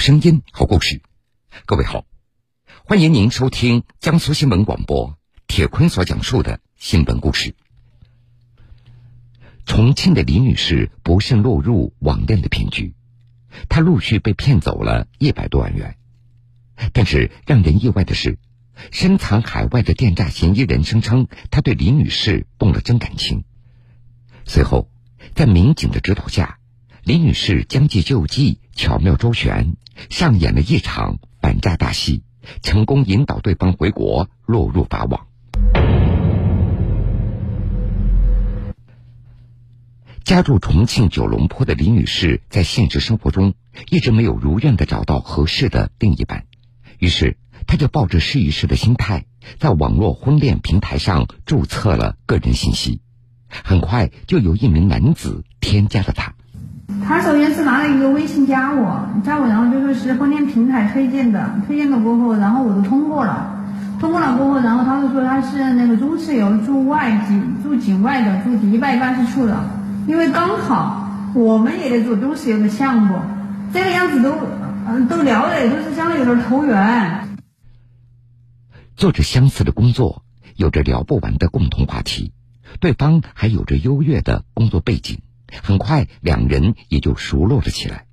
声音，好故事。各位好，欢迎您收听江苏新闻广播铁坤所讲述的新闻故事。重庆的李女士不慎落入网恋的骗局，她陆续被骗走了一百多万元。但是让人意外的是，深藏海外的电诈嫌疑人声称他对李女士动了真感情。随后，在民警的指导下。李女士将计就计，巧妙周旋，上演了一场反诈大戏，成功引导对方回国，落入法网。家住重庆九龙坡的李女士，在现实生活中一直没有如愿的找到合适的另一半，于是她就抱着试一试的心态，在网络婚恋平台上注册了个人信息，很快就有一名男子添加了她。他首先是拿了一个微信加我，加我，然后就说是婚恋平台推荐的，推荐了过后，然后我都通过了，通过了过后，然后他就说他是那个中石油驻外景，驻境外的，驻迪拜办事处的，因为刚好我们也在做中石油的项目，这个样子都，嗯，都聊的都是相当有点投缘。做着相似的工作，有着聊不完的共同话题，对方还有着优越的工作背景。很快，两人也就熟络了起来。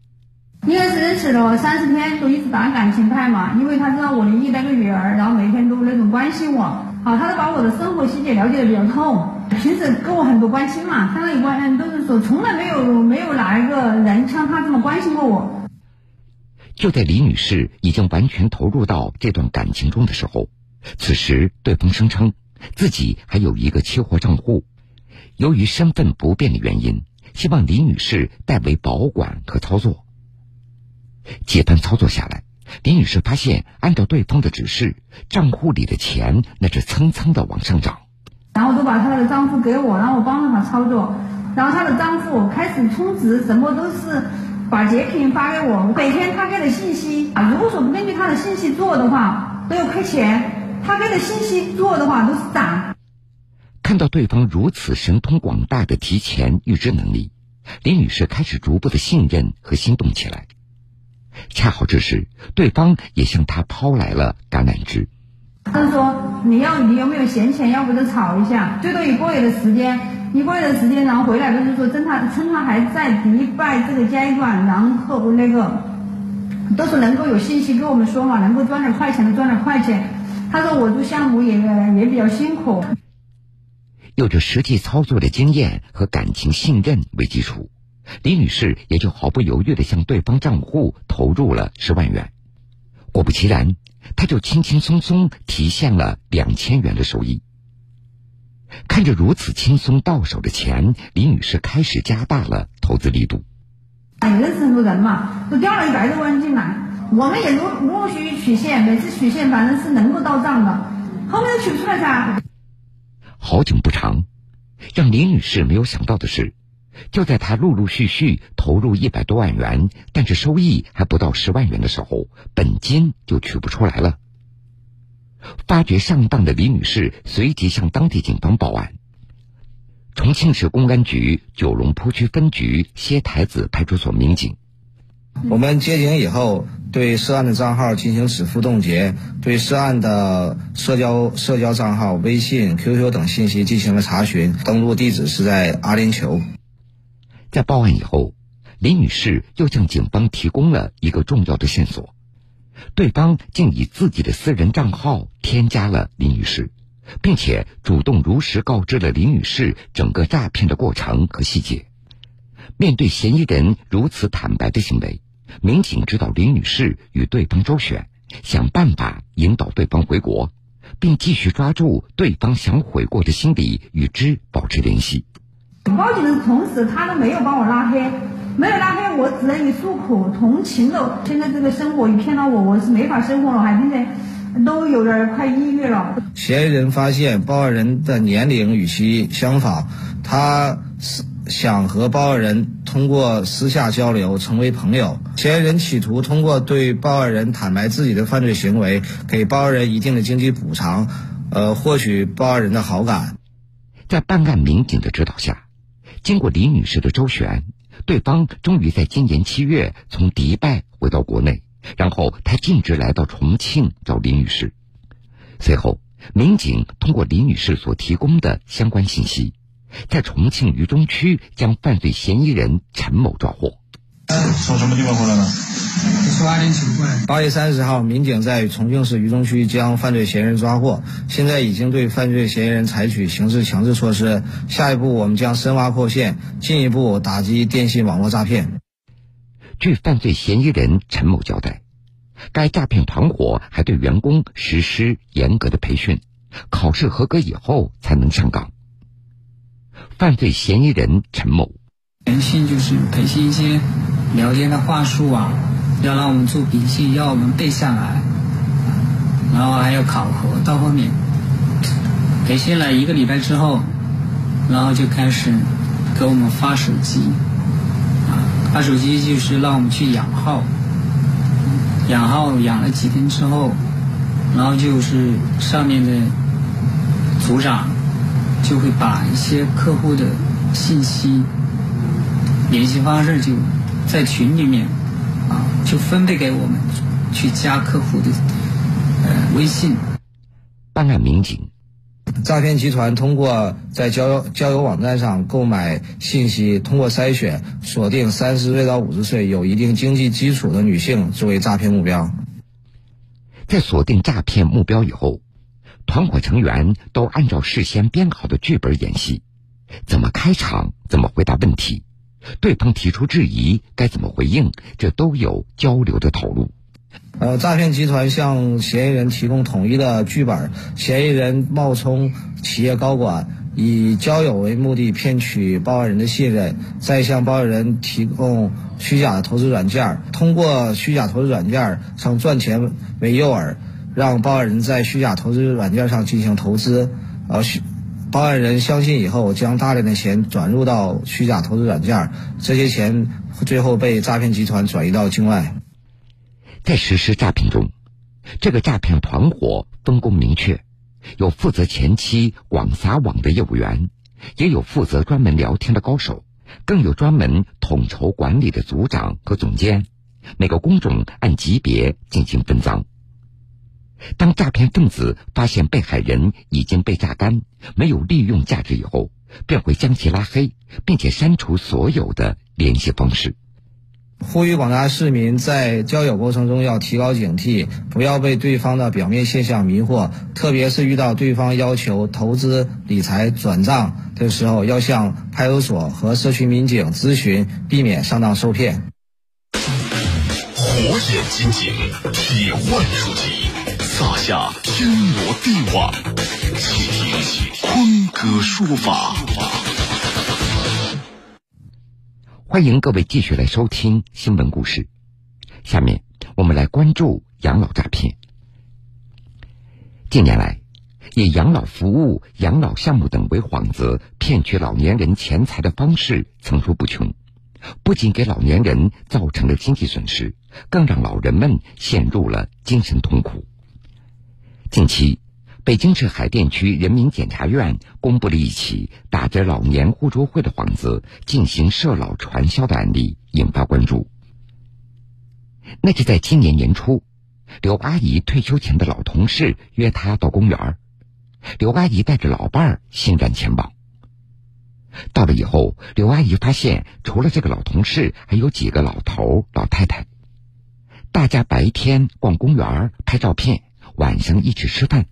应该是认识了三十天，都一直打感情牌嘛。因为他知道我离异那个女儿，然后每天都那种关心我，好，他都把我的生活细节了解的比较透。平时跟我很多关心嘛，相当于关，都是说从来没有没有哪一个人像他这么关心过我。就在李女士已经完全投入到这段感情中的时候，此时对方声称自己还有一个期货账户，由于身份不便的原因。希望李女士代为保管和操作。几番操作下来，李女士发现，按照对方的指示，账户里的钱那是蹭蹭的往上涨。然后都把她的账户给我，然后我帮着她操作。然后她的账户开始充值，什么都是把截屏发给我。每天他给的信息啊，如果说不根据他的信息做的话，都要亏钱；他给的信息做的话，都是涨。看到对方如此神通广大的提前预知能力，李女士开始逐步的信任和心动起来。恰好这时，对方也向她抛来了橄榄枝。他说：“你要你有没有闲钱？要不就炒一下，最多一个月的时间，一个月的时间，然后回来就是说，趁他趁他还在迪拜这个阶段，然后那个都是能够有信息跟我们说嘛，能够赚点快钱的赚点快钱。他说我做项目也也比较辛苦。”有着实际操作的经验和感情信任为基础，李女士也就毫不犹豫的向对方账户投入了十万元。果不其然，她就轻轻松松提现了两千元的收益。看着如此轻松到手的钱，李女士开始加大了投资力度。哎认识很多人嘛，都掉了一百多万进来，我们也陆陆续续取现，每次取现反正是能够到账的，后面取出来噻。好景不长，让李女士没有想到的是，就在她陆陆续续投入一百多万元，但是收益还不到十万元的时候，本金就取不出来了。发觉上当的李女士随即向当地警方报案。重庆市公安局九龙坡区分局歇台子派出所民警。我们接警以后，对涉案的账号进行止付冻结，对涉案的社交社交账号、微信、QQ 等信息进行了查询，登录地址是在阿联酋。在报案以后，李女士又向警方提供了一个重要的线索：对方竟以自己的私人账号添加了李女士，并且主动如实告知了李女士整个诈骗的过程和细节。面对嫌疑人如此坦白的行为，民警指导林女士与对方周旋，想办法引导对方回国，并继续抓住对方想悔过的心理，与之保持联系。报警的同时，他都没有把我拉黑，没有拉黑，我只能以诉苦同情的。现在这个生活一骗到我，我是没法生活了，还现在都有点快抑郁了。嫌疑人发现报案人的年龄与其相仿，他是。想和报案人通过私下交流成为朋友，嫌疑人企图通过对报案人坦白自己的犯罪行为，给报案人一定的经济补偿，呃，获取报案人的好感。在办案民警的指导下，经过李女士的周旋，对方终于在今年七月从迪拜回到国内，然后他径直来到重庆找李女士。随后，民警通过李女士所提供的相关信息，在重庆渝中区将犯罪嫌疑人陈某抓获。从什么地方回来的？从阿联酋过来。八月三十号，民警在重庆市渝中区将犯罪嫌疑人抓获，现在已经对犯罪嫌疑人采取刑事强制措施。下一步，我们将深挖破线，进一步打击电信网络诈骗。据犯罪嫌疑人陈某交代。该诈骗团伙还对员工实施严格的培训，考试合格以后才能上岗。犯罪嫌疑人陈某，培训就是培训一些聊天的话术啊，要让我们做笔记，要我们背下来，然后还要考核。到后面培训了一个礼拜之后，然后就开始给我们发手机，啊，发手机就是让我们去养号。养号养了几天之后，然后就是上面的组长就会把一些客户的信息、联系方式就在群里面啊，就分配给我们去加客户的呃微信。办案民警，诈骗集团通过在交友交友网站上购买信息，通过筛选锁定三十岁到五十岁有一定经济基础的女性作为诈骗目标。在锁定诈骗目标以后，团伙成员都按照事先编好的剧本演戏，怎么开场，怎么回答问题，对方提出质疑该怎么回应，这都有交流的投入。呃，诈骗集团向嫌疑人提供统一的剧本，嫌疑人冒充企业高管，以交友为目的骗取报案人的信任，再向报案人提供虚假的投资软件，通过虚假投资软件上赚钱为诱饵，让报案人在虚假投资软件上进行投资，呃，报案人相信以后，将大量的钱转入到虚假投资软件，这些钱最后被诈骗集团转移到境外。在实施诈骗中，这个诈骗团伙分工明确，有负责前期广撒网的业务员，也有负责专门聊天的高手，更有专门统筹管理的组长和总监。每个工种按级别进行分赃。当诈骗分子发现被害人已经被榨干，没有利用价值以后，便会将其拉黑，并且删除所有的联系方式。呼吁广大市民在交友过程中要提高警惕，不要被对方的表面现象迷惑。特别是遇到对方要求投资理财转账的时候，要向派出所和社区民警咨询，避免上当受骗。火眼金睛，铁腕出击，撒下天罗地网，倾听坤哥说法。欢迎各位继续来收听新闻故事。下面我们来关注养老诈骗。近年来，以养老服务、养老项目等为幌子骗取老年人钱财的方式层出不穷，不仅给老年人造成了经济损失，更让老人们陷入了精神痛苦。近期。北京市海淀区人民检察院公布了一起打着老年互助会的幌子进行涉老传销的案例，引发关注。那是在今年年初，刘阿姨退休前的老同事约她到公园，刘阿姨带着老伴儿欣然前往。到了以后，刘阿姨发现除了这个老同事，还有几个老头老太太，大家白天逛公园拍照片，晚上一起吃饭。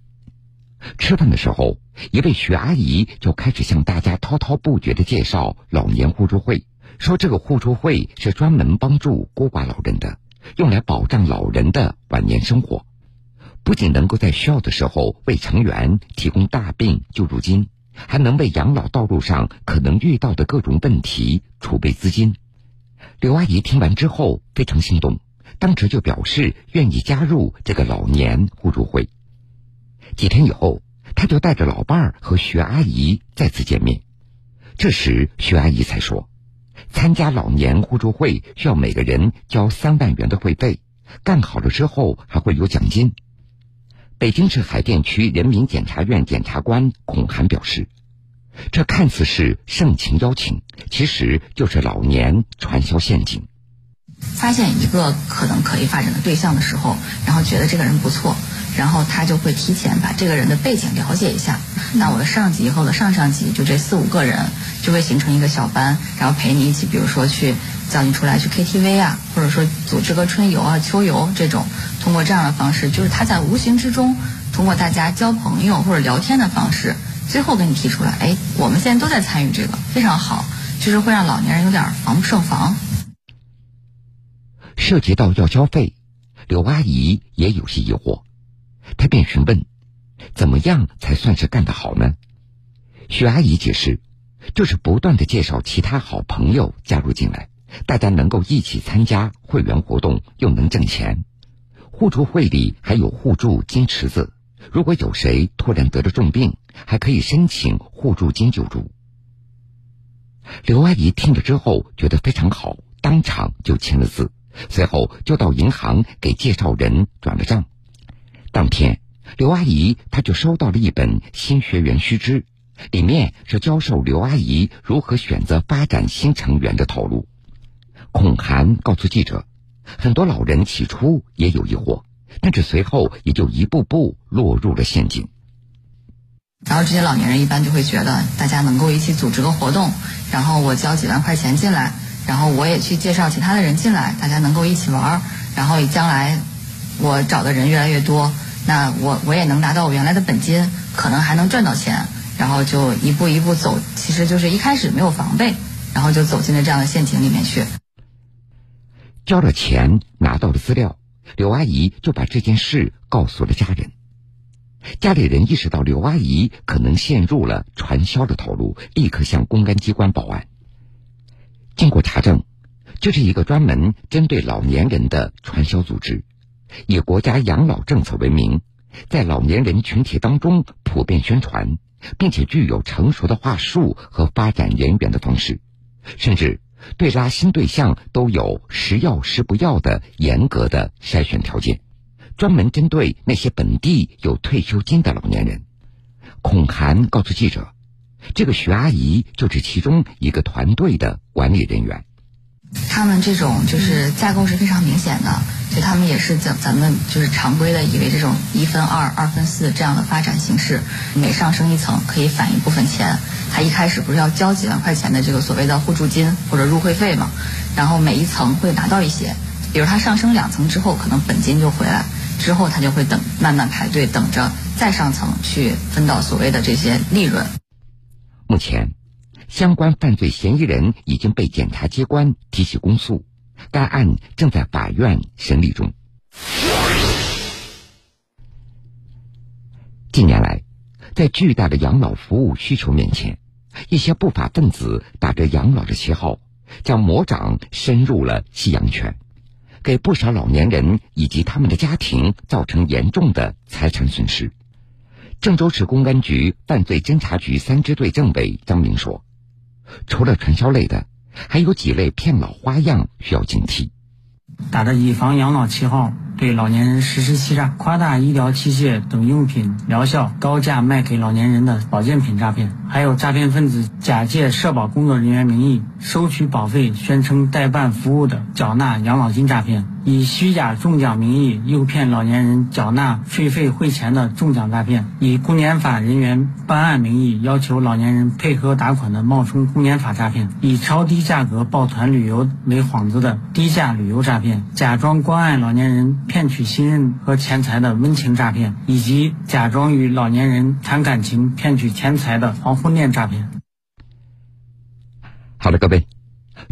吃饭的时候，一位徐阿姨就开始向大家滔滔不绝的介绍老年互助会，说这个互助会是专门帮助孤寡老人的，用来保障老人的晚年生活，不仅能够在需要的时候为成员提供大病救助金，还能为养老道路上可能遇到的各种问题储备资金。刘阿姨听完之后非常心动，当时就表示愿意加入这个老年互助会。几天以后，他就带着老伴儿和徐阿姨再次见面。这时，徐阿姨才说，参加老年互助会需要每个人交三万元的会费，干好了之后还会有奖金。北京市海淀区人民检察院检察官孔涵表示，这看似是盛情邀请，其实就是老年传销陷阱。发现一个可能可以发展的对象的时候，然后觉得这个人不错，然后他就会提前把这个人的背景了解一下。那我的上级和我的上上级就这四五个人就会形成一个小班，然后陪你一起，比如说去叫你出来去 KTV 啊，或者说组织个春游啊、秋游这种。通过这样的方式，就是他在无形之中通过大家交朋友或者聊天的方式，最后给你提出来，哎，我们现在都在参与这个，非常好，就是会让老年人有点防不胜防。涉及到要交费，刘阿姨也有些疑惑，她便询问：“怎么样才算是干得好呢？”徐阿姨解释：“就是不断的介绍其他好朋友加入进来，大家能够一起参加会员活动，又能挣钱。互助会里还有互助金池子，如果有谁突然得了重病，还可以申请互助金救助。”刘阿姨听了之后觉得非常好，当场就签了字。随后就到银行给介绍人转了账。当天，刘阿姨她就收到了一本新学员须知，里面是教授刘阿姨如何选择发展新成员的套路。孔涵告诉记者，很多老人起初也有疑惑，但是随后也就一步步落入了陷阱。然后这些老年人一般就会觉得，大家能够一起组织个活动，然后我交几万块钱进来。然后我也去介绍其他的人进来，大家能够一起玩儿。然后将来我找的人越来越多，那我我也能拿到我原来的本金，可能还能赚到钱。然后就一步一步走，其实就是一开始没有防备，然后就走进了这样的陷阱里面去。交了钱，拿到了资料，刘阿姨就把这件事告诉了家人。家里人意识到刘阿姨可能陷入了传销的套路，立刻向公安机关报案。经过查证，这是一个专门针对老年人的传销组织，以国家养老政策为名，在老年人群体当中普遍宣传，并且具有成熟的话术和发展人员的方式，甚至对拉新对象都有时要时不要的严格的筛选条件，专门针对那些本地有退休金的老年人。孔涵告诉记者。这个徐阿姨就是其中一个团队的管理人员。他们这种就是架构是非常明显的，就他们也是咱咱们就是常规的以为这种一分二、二分四这样的发展形式，每上升一层可以返一部分钱。他一开始不是要交几万块钱的这个所谓的互助金或者入会费嘛？然后每一层会拿到一些，比如他上升两层之后，可能本金就回来，之后他就会等慢慢排队等着再上层去分到所谓的这些利润。目前，相关犯罪嫌疑人已经被检察机关提起公诉，该案正在法院审理中。近年来，在巨大的养老服务需求面前，一些不法分子打着养老的旗号，将魔掌伸入了夕阳圈，给不少老年人以及他们的家庭造成严重的财产损失。郑州市公安局犯罪侦查局三支队政委张明说：“除了传销类的，还有几类骗老花样需要警惕。打着以房养老旗号。”对老年人实施欺诈、夸大医疗器械等用品疗效高价卖给老年人的保健品诈骗，还有诈骗分子假借社保工作人员名义收取保费，宣称代办服务的缴纳养老金诈骗，以虚假中奖名义诱骗老年人缴纳税费汇钱的中奖诈骗，以公检法人员办案名义要求老年人配合打款的冒充公检法诈骗，以超低价格抱团旅游为幌子的低价旅游诈骗，假装关爱老年人。骗取信任和钱财的温情诈骗，以及假装与老年人谈感情骗取钱财的黄昏恋诈骗。好了，各位，